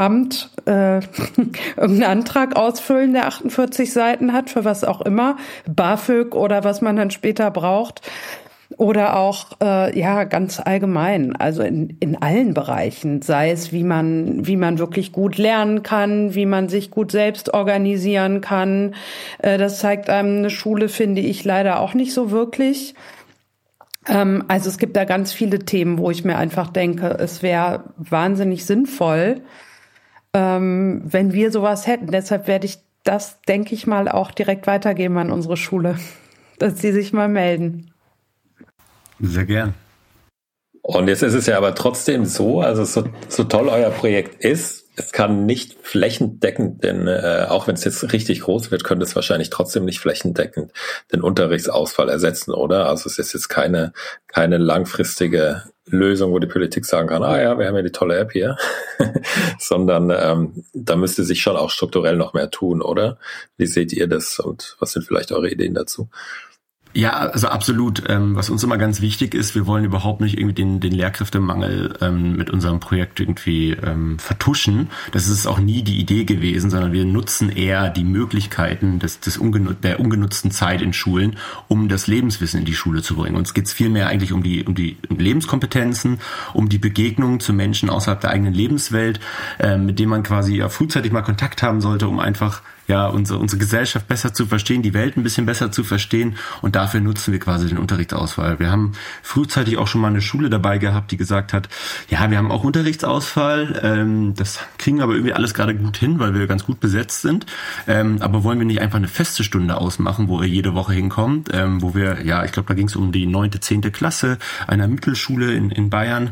Amt äh, irgendeinen Antrag ausfüllen, der 48 Seiten hat, für was auch immer, BAföG oder was man dann später braucht. Oder auch, äh, ja, ganz allgemein, also in, in allen Bereichen, sei es, wie man, wie man wirklich gut lernen kann, wie man sich gut selbst organisieren kann. Äh, das zeigt einem eine Schule, finde ich, leider auch nicht so wirklich. Ähm, also es gibt da ganz viele Themen, wo ich mir einfach denke, es wäre wahnsinnig sinnvoll, ähm, wenn wir sowas hätten. Deshalb werde ich das, denke ich mal, auch direkt weitergeben an unsere Schule, dass sie sich mal melden. Sehr gern. Und jetzt ist es ja aber trotzdem so, also so, so toll euer Projekt ist, es kann nicht flächendeckend, denn äh, auch wenn es jetzt richtig groß wird, könnte es wahrscheinlich trotzdem nicht flächendeckend den Unterrichtsausfall ersetzen, oder? Also es ist jetzt keine, keine langfristige Lösung, wo die Politik sagen kann, ah ja, wir haben ja die tolle App hier, sondern ähm, da müsste sich schon auch strukturell noch mehr tun, oder? Wie seht ihr das und was sind vielleicht eure Ideen dazu? Ja, also absolut. Ähm, was uns immer ganz wichtig ist, wir wollen überhaupt nicht irgendwie den, den Lehrkräftemangel ähm, mit unserem Projekt irgendwie ähm, vertuschen. Das ist auch nie die Idee gewesen, sondern wir nutzen eher die Möglichkeiten des, des ungenut der ungenutzten Zeit in Schulen, um das Lebenswissen in die Schule zu bringen. Uns geht's vielmehr eigentlich um die, um die Lebenskompetenzen, um die Begegnung zu Menschen außerhalb der eigenen Lebenswelt, äh, mit denen man quasi ja frühzeitig mal Kontakt haben sollte, um einfach ja, unsere, unsere Gesellschaft besser zu verstehen, die Welt ein bisschen besser zu verstehen und dafür nutzen wir quasi den Unterrichtsausfall. Wir haben frühzeitig auch schon mal eine Schule dabei gehabt, die gesagt hat, ja, wir haben auch Unterrichtsausfall, ähm, das kriegen aber irgendwie alles gerade gut hin, weil wir ganz gut besetzt sind, ähm, aber wollen wir nicht einfach eine feste Stunde ausmachen, wo ihr jede Woche hinkommt, ähm, wo wir, ja, ich glaube, da ging es um die neunte, zehnte Klasse einer Mittelschule in, in Bayern,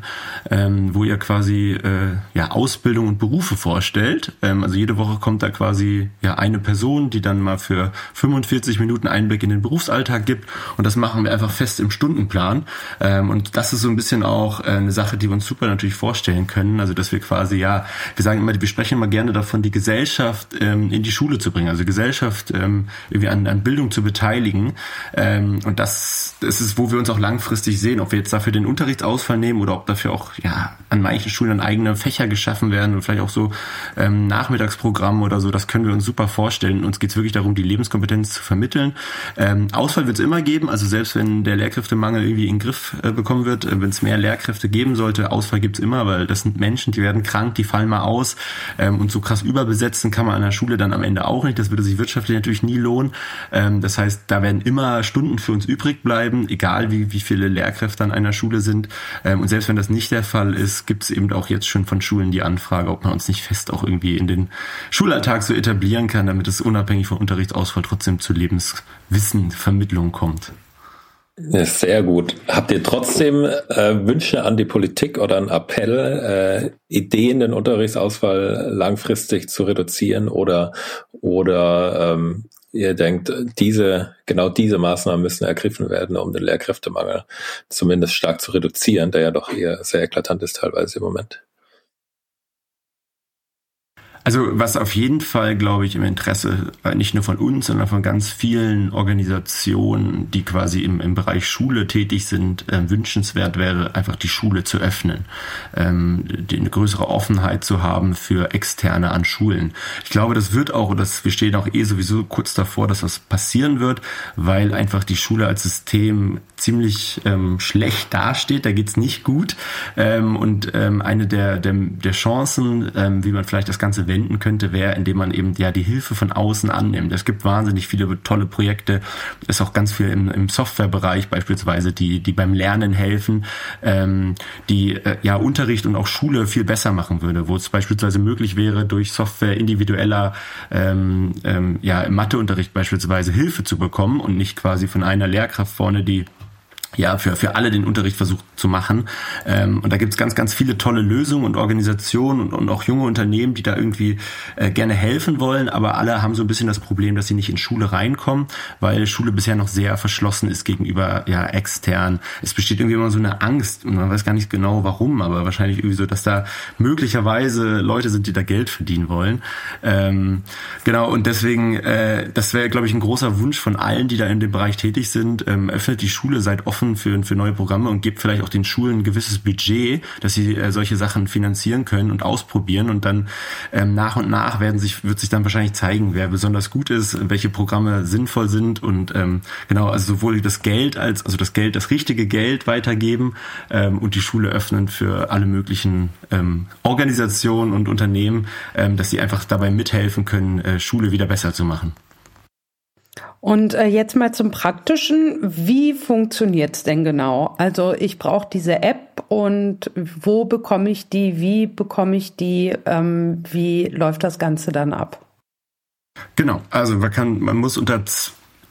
ähm, wo ihr quasi äh, ja Ausbildung und Berufe vorstellt. Ähm, also jede Woche kommt da quasi ja ein eine Person, die dann mal für 45 Minuten Einblick in den Berufsalltag gibt. Und das machen wir einfach fest im Stundenplan. Ähm, und das ist so ein bisschen auch äh, eine Sache, die wir uns super natürlich vorstellen können. Also dass wir quasi, ja, wir sagen immer, wir sprechen immer gerne davon, die Gesellschaft ähm, in die Schule zu bringen. Also Gesellschaft ähm, irgendwie an, an Bildung zu beteiligen. und das, das ist, wo wir uns auch langfristig sehen, ob wir jetzt dafür den Unterrichtsausfall nehmen oder ob dafür auch ja an manchen Schulen eigene Fächer geschaffen werden und vielleicht auch so ähm, Nachmittagsprogramme oder so. Das können wir uns super vorstellen vorstellen. Uns geht es wirklich darum, die Lebenskompetenz zu vermitteln. Ähm, Ausfall wird es immer geben, also selbst wenn der Lehrkräftemangel irgendwie in den Griff äh, bekommen wird, äh, wenn es mehr Lehrkräfte geben sollte, Ausfall gibt es immer, weil das sind Menschen, die werden krank, die fallen mal aus ähm, und so krass überbesetzen kann man an der Schule dann am Ende auch nicht. Das würde sich wirtschaftlich natürlich nie lohnen. Ähm, das heißt, da werden immer Stunden für uns übrig bleiben, egal wie, wie viele Lehrkräfte an einer Schule sind. Ähm, und selbst wenn das nicht der Fall ist, gibt es eben auch jetzt schon von Schulen die Anfrage, ob man uns nicht fest auch irgendwie in den Schulalltag so etablieren kann, damit es unabhängig vom Unterrichtsausfall trotzdem zu Lebenswissenvermittlung kommt. Sehr gut. Habt ihr trotzdem äh, Wünsche an die Politik oder einen Appell, äh, Ideen, den Unterrichtsausfall langfristig zu reduzieren oder oder ähm, ihr denkt, diese genau diese Maßnahmen müssen ergriffen werden, um den Lehrkräftemangel zumindest stark zu reduzieren, der ja doch eher sehr eklatant ist teilweise im Moment. Also was auf jeden Fall, glaube ich, im Interesse äh, nicht nur von uns, sondern von ganz vielen Organisationen, die quasi im, im Bereich Schule tätig sind, äh, wünschenswert wäre, einfach die Schule zu öffnen, ähm, die, eine größere Offenheit zu haben für Externe an Schulen. Ich glaube, das wird auch, das, wir stehen auch eh sowieso kurz davor, dass das passieren wird, weil einfach die Schule als System ziemlich ähm, schlecht dasteht, da geht's nicht gut. Ähm, und ähm, eine der, der, der Chancen, ähm, wie man vielleicht das Ganze wenden könnte, wäre, indem man eben ja die Hilfe von außen annimmt. Es gibt wahnsinnig viele tolle Projekte, ist auch ganz viel im, im Softwarebereich beispielsweise, die, die beim Lernen helfen, ähm, die äh, ja Unterricht und auch Schule viel besser machen würde, wo es beispielsweise möglich wäre, durch Software individueller ähm, ähm, ja, Matheunterricht beispielsweise Hilfe zu bekommen und nicht quasi von einer Lehrkraft vorne, die ja, für, für alle den Unterricht versucht zu machen. Ähm, und da gibt's ganz, ganz viele tolle Lösungen und Organisationen und, und auch junge Unternehmen, die da irgendwie äh, gerne helfen wollen, aber alle haben so ein bisschen das Problem, dass sie nicht in Schule reinkommen, weil Schule bisher noch sehr verschlossen ist gegenüber ja extern. Es besteht irgendwie immer so eine Angst und man weiß gar nicht genau warum, aber wahrscheinlich irgendwie so, dass da möglicherweise Leute sind, die da Geld verdienen wollen. Ähm, genau, und deswegen, äh, das wäre, glaube ich, ein großer Wunsch von allen, die da in dem Bereich tätig sind. Ähm, öffnet die Schule seit offen offen für, für neue Programme und gebt vielleicht auch den Schulen ein gewisses Budget, dass sie äh, solche Sachen finanzieren können und ausprobieren und dann ähm, nach und nach werden sich, wird sich dann wahrscheinlich zeigen, wer besonders gut ist, welche Programme sinnvoll sind und ähm, genau, also sowohl das Geld als, also das Geld, das richtige Geld weitergeben ähm, und die Schule öffnen für alle möglichen ähm, Organisationen und Unternehmen, ähm, dass sie einfach dabei mithelfen können, äh, Schule wieder besser zu machen. Und äh, jetzt mal zum Praktischen. Wie funktioniert's denn genau? Also ich brauche diese App und wo bekomme ich die? Wie bekomme ich die? Ähm, wie läuft das Ganze dann ab? Genau, also man kann, man muss unter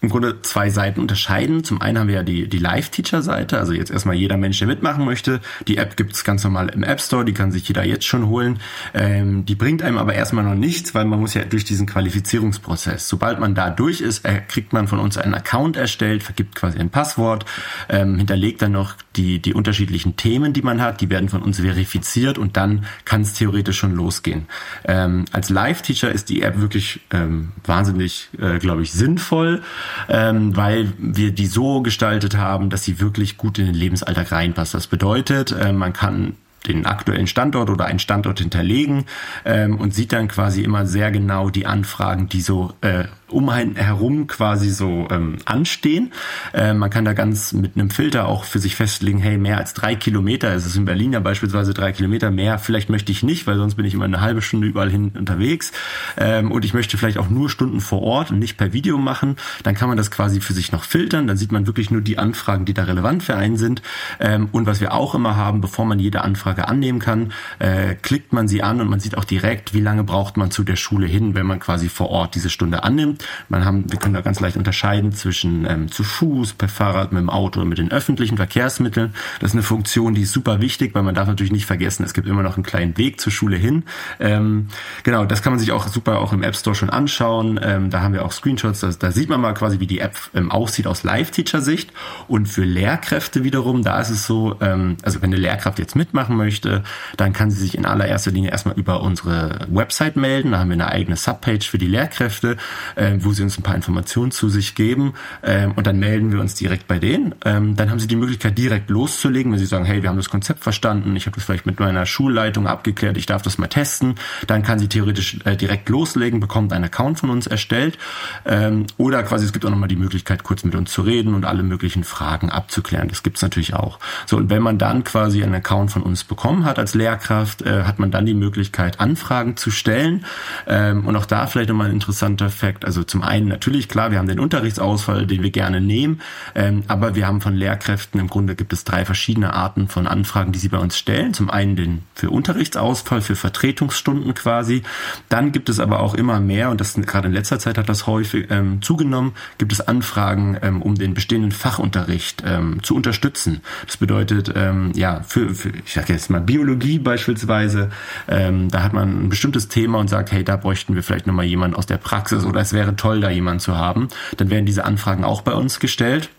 im Grunde zwei Seiten unterscheiden. Zum einen haben wir ja die, die Live-Teacher-Seite, also jetzt erstmal jeder Mensch, der mitmachen möchte. Die App gibt's ganz normal im App Store, die kann sich jeder jetzt schon holen. Ähm, die bringt einem aber erstmal noch nichts, weil man muss ja durch diesen Qualifizierungsprozess. Sobald man da durch ist, äh, kriegt man von uns einen Account erstellt, vergibt quasi ein Passwort, ähm, hinterlegt dann noch die, die unterschiedlichen Themen, die man hat, die werden von uns verifiziert und dann kann es theoretisch schon losgehen. Ähm, als Live-Teacher ist die App wirklich ähm, wahnsinnig, äh, glaube ich, sinnvoll ähm, weil wir die so gestaltet haben, dass sie wirklich gut in den Lebensalltag reinpasst. Das bedeutet, äh, man kann den aktuellen Standort oder einen Standort hinterlegen ähm, und sieht dann quasi immer sehr genau die Anfragen, die so äh, um einen herum quasi so ähm, anstehen. Äh, man kann da ganz mit einem Filter auch für sich festlegen, hey, mehr als drei Kilometer, es ist in Berlin ja beispielsweise drei Kilometer mehr, vielleicht möchte ich nicht, weil sonst bin ich immer eine halbe Stunde überall hin unterwegs. Ähm, und ich möchte vielleicht auch nur Stunden vor Ort und nicht per Video machen, dann kann man das quasi für sich noch filtern, dann sieht man wirklich nur die Anfragen, die da relevant für einen sind. Ähm, und was wir auch immer haben, bevor man jede Anfrage annehmen kann, äh, klickt man sie an und man sieht auch direkt, wie lange braucht man zu der Schule hin, wenn man quasi vor Ort diese Stunde annimmt man haben, wir können da ganz leicht unterscheiden zwischen ähm, zu Fuß, per Fahrrad, mit dem Auto und mit den öffentlichen Verkehrsmitteln. Das ist eine Funktion, die ist super wichtig, weil man darf natürlich nicht vergessen, es gibt immer noch einen kleinen Weg zur Schule hin. Ähm, genau, das kann man sich auch super auch im App Store schon anschauen. Ähm, da haben wir auch Screenshots, da, da sieht man mal quasi, wie die App ähm, aussieht aus Live-Teacher-Sicht. Und für Lehrkräfte wiederum, da ist es so, ähm, also wenn eine Lehrkraft jetzt mitmachen möchte, dann kann sie sich in allererster Linie erstmal über unsere Website melden. Da haben wir eine eigene Subpage für die Lehrkräfte, äh, wo sie uns ein paar Informationen zu sich geben ähm, und dann melden wir uns direkt bei denen. Ähm, dann haben sie die Möglichkeit, direkt loszulegen, wenn sie sagen, hey, wir haben das Konzept verstanden, ich habe das vielleicht mit meiner Schulleitung abgeklärt, ich darf das mal testen. Dann kann sie theoretisch äh, direkt loslegen, bekommt einen Account von uns erstellt ähm, oder quasi es gibt auch nochmal die Möglichkeit, kurz mit uns zu reden und alle möglichen Fragen abzuklären. Das gibt's natürlich auch. So, und wenn man dann quasi einen Account von uns bekommen hat als Lehrkraft, äh, hat man dann die Möglichkeit, Anfragen zu stellen. Und auch da vielleicht nochmal ein interessanter Fakt. Also zum einen natürlich, klar, wir haben den Unterrichtsausfall, den wir gerne nehmen, ähm, aber wir haben von Lehrkräften im Grunde gibt es drei verschiedene Arten von Anfragen, die sie bei uns stellen. Zum einen den für Unterrichtsausfall, für Vertretungsstunden quasi. Dann gibt es aber auch immer mehr, und das gerade in letzter Zeit hat das häufig ähm, zugenommen, gibt es Anfragen, ähm, um den bestehenden Fachunterricht ähm, zu unterstützen. Das bedeutet, ähm, ja, für, für ich sage jetzt mal Biologie beispielsweise, ähm, da hat man ein bestimmtes Thema und sagt, hey, da bräuchten wir vielleicht nochmal jemanden aus der Praxis oder es wäre toll, da jemanden zu haben. Dann werden diese Anfragen auch bei uns gestellt.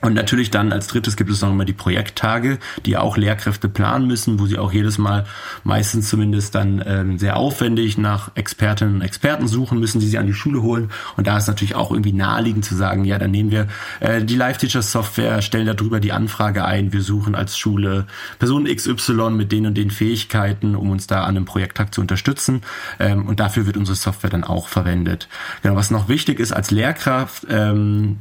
Und natürlich dann als drittes gibt es noch immer die Projekttage, die auch Lehrkräfte planen müssen, wo sie auch jedes Mal meistens zumindest dann ähm, sehr aufwendig nach Expertinnen und Experten suchen müssen, die sie an die Schule holen. Und da ist natürlich auch irgendwie naheliegend zu sagen, ja, dann nehmen wir äh, die Live-Teacher-Software, stellen darüber die Anfrage ein, wir suchen als Schule Person XY mit den und den Fähigkeiten, um uns da an einem Projekttag zu unterstützen. Ähm, und dafür wird unsere Software dann auch verwendet. Genau, was noch wichtig ist als Lehrkraft, ähm,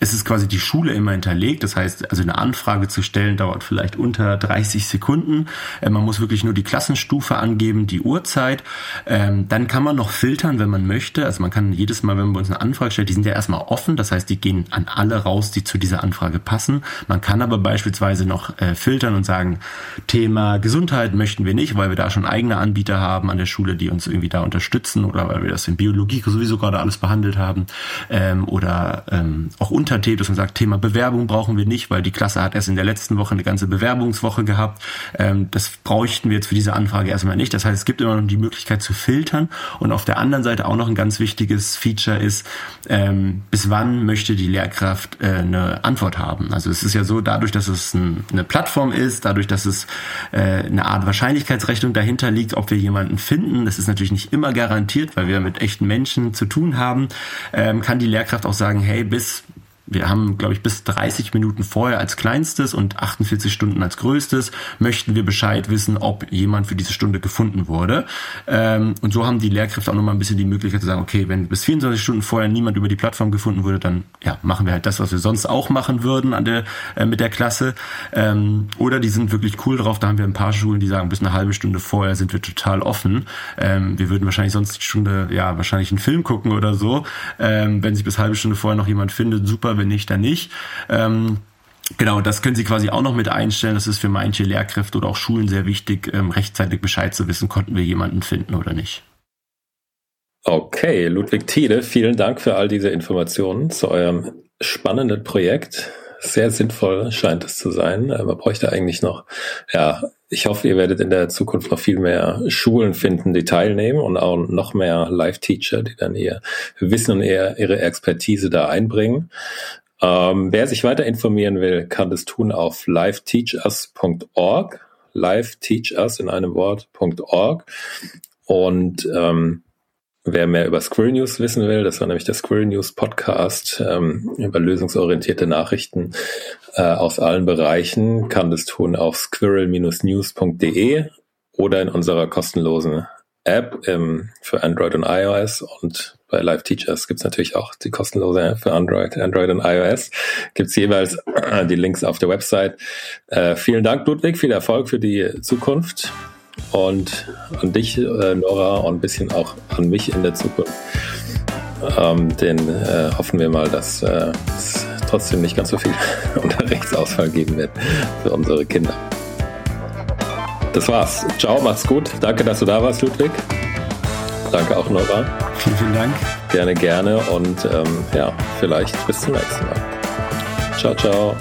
es ist quasi die Schule immer hinterlegt. Das heißt, also eine Anfrage zu stellen dauert vielleicht unter 30 Sekunden. Äh, man muss wirklich nur die Klassenstufe angeben, die Uhrzeit. Ähm, dann kann man noch filtern, wenn man möchte. Also man kann jedes Mal, wenn man uns eine Anfrage stellt, die sind ja erstmal offen. Das heißt, die gehen an alle raus, die zu dieser Anfrage passen. Man kann aber beispielsweise noch äh, filtern und sagen, Thema Gesundheit möchten wir nicht, weil wir da schon eigene Anbieter haben an der Schule, die uns irgendwie da unterstützen oder weil wir das in Biologie sowieso gerade alles behandelt haben. Ähm, oder ähm, auch unter Unterthemen, dass man sagt, Thema Bewerbung brauchen wir nicht, weil die Klasse hat erst in der letzten Woche eine ganze Bewerbungswoche gehabt. Ähm, das bräuchten wir jetzt für diese Anfrage erstmal nicht. Das heißt, es gibt immer noch die Möglichkeit zu filtern. Und auf der anderen Seite auch noch ein ganz wichtiges Feature ist, ähm, bis wann möchte die Lehrkraft äh, eine Antwort haben. Also es ist ja so, dadurch, dass es ein, eine Plattform ist, dadurch, dass es äh, eine Art Wahrscheinlichkeitsrechnung dahinter liegt, ob wir jemanden finden, das ist natürlich nicht immer garantiert, weil wir mit echten Menschen zu tun haben, ähm, kann die Lehrkraft auch sagen, hey, bis wir haben, glaube ich, bis 30 Minuten vorher als kleinstes und 48 Stunden als größtes möchten wir Bescheid wissen, ob jemand für diese Stunde gefunden wurde. Ähm, und so haben die Lehrkräfte auch nochmal ein bisschen die Möglichkeit zu sagen, okay, wenn bis 24 Stunden vorher niemand über die Plattform gefunden wurde, dann ja, machen wir halt das, was wir sonst auch machen würden an der, äh, mit der Klasse. Ähm, oder die sind wirklich cool drauf. Da haben wir ein paar Schulen, die sagen, bis eine halbe Stunde vorher sind wir total offen. Ähm, wir würden wahrscheinlich sonst die Stunde, ja, wahrscheinlich einen Film gucken oder so. Ähm, wenn sich bis halbe Stunde vorher noch jemand findet, super wenn nicht, dann nicht. Ähm, Genau, das können Sie quasi auch noch mit einstellen. Das ist für manche Lehrkräfte oder auch Schulen sehr wichtig, ähm, rechtzeitig Bescheid zu wissen, konnten wir jemanden finden oder nicht. Okay, Ludwig Thiele, vielen Dank für all diese Informationen zu eurem spannenden Projekt. Sehr sinnvoll scheint es zu sein. Äh, man bräuchte eigentlich noch, ja, ich hoffe, ihr werdet in der Zukunft noch viel mehr Schulen finden, die teilnehmen und auch noch mehr Live-Teacher, die dann ihr Wissen und ihr, ihre Expertise da einbringen. Ähm, wer sich weiter informieren will, kann das tun auf liveteachus.org, liveteachus in einem Wort.org. Und ähm, Wer mehr über Squirrel News wissen will, das war nämlich der Squirrel News Podcast ähm, über lösungsorientierte Nachrichten äh, aus allen Bereichen, kann das tun auf squirrel-news.de oder in unserer kostenlosen App ähm, für Android und iOS und bei Live Teachers gibt's natürlich auch die kostenlose App für Android, Android und iOS. Gibt's jeweils äh, die Links auf der Website. Äh, vielen Dank, Ludwig, viel Erfolg für die Zukunft und an dich, äh, Nora, und ein bisschen auch an mich in der Zukunft. Ähm, den äh, hoffen wir mal, dass äh, es trotzdem nicht ganz so viel Unterrichtsausfall geben wird für unsere Kinder. Das war's. Ciao, macht's gut. Danke, dass du da warst, Ludwig. Danke auch, Nora. Vielen, vielen Dank. Gerne, gerne und ähm, ja, vielleicht bis zum nächsten Mal. Ciao, ciao.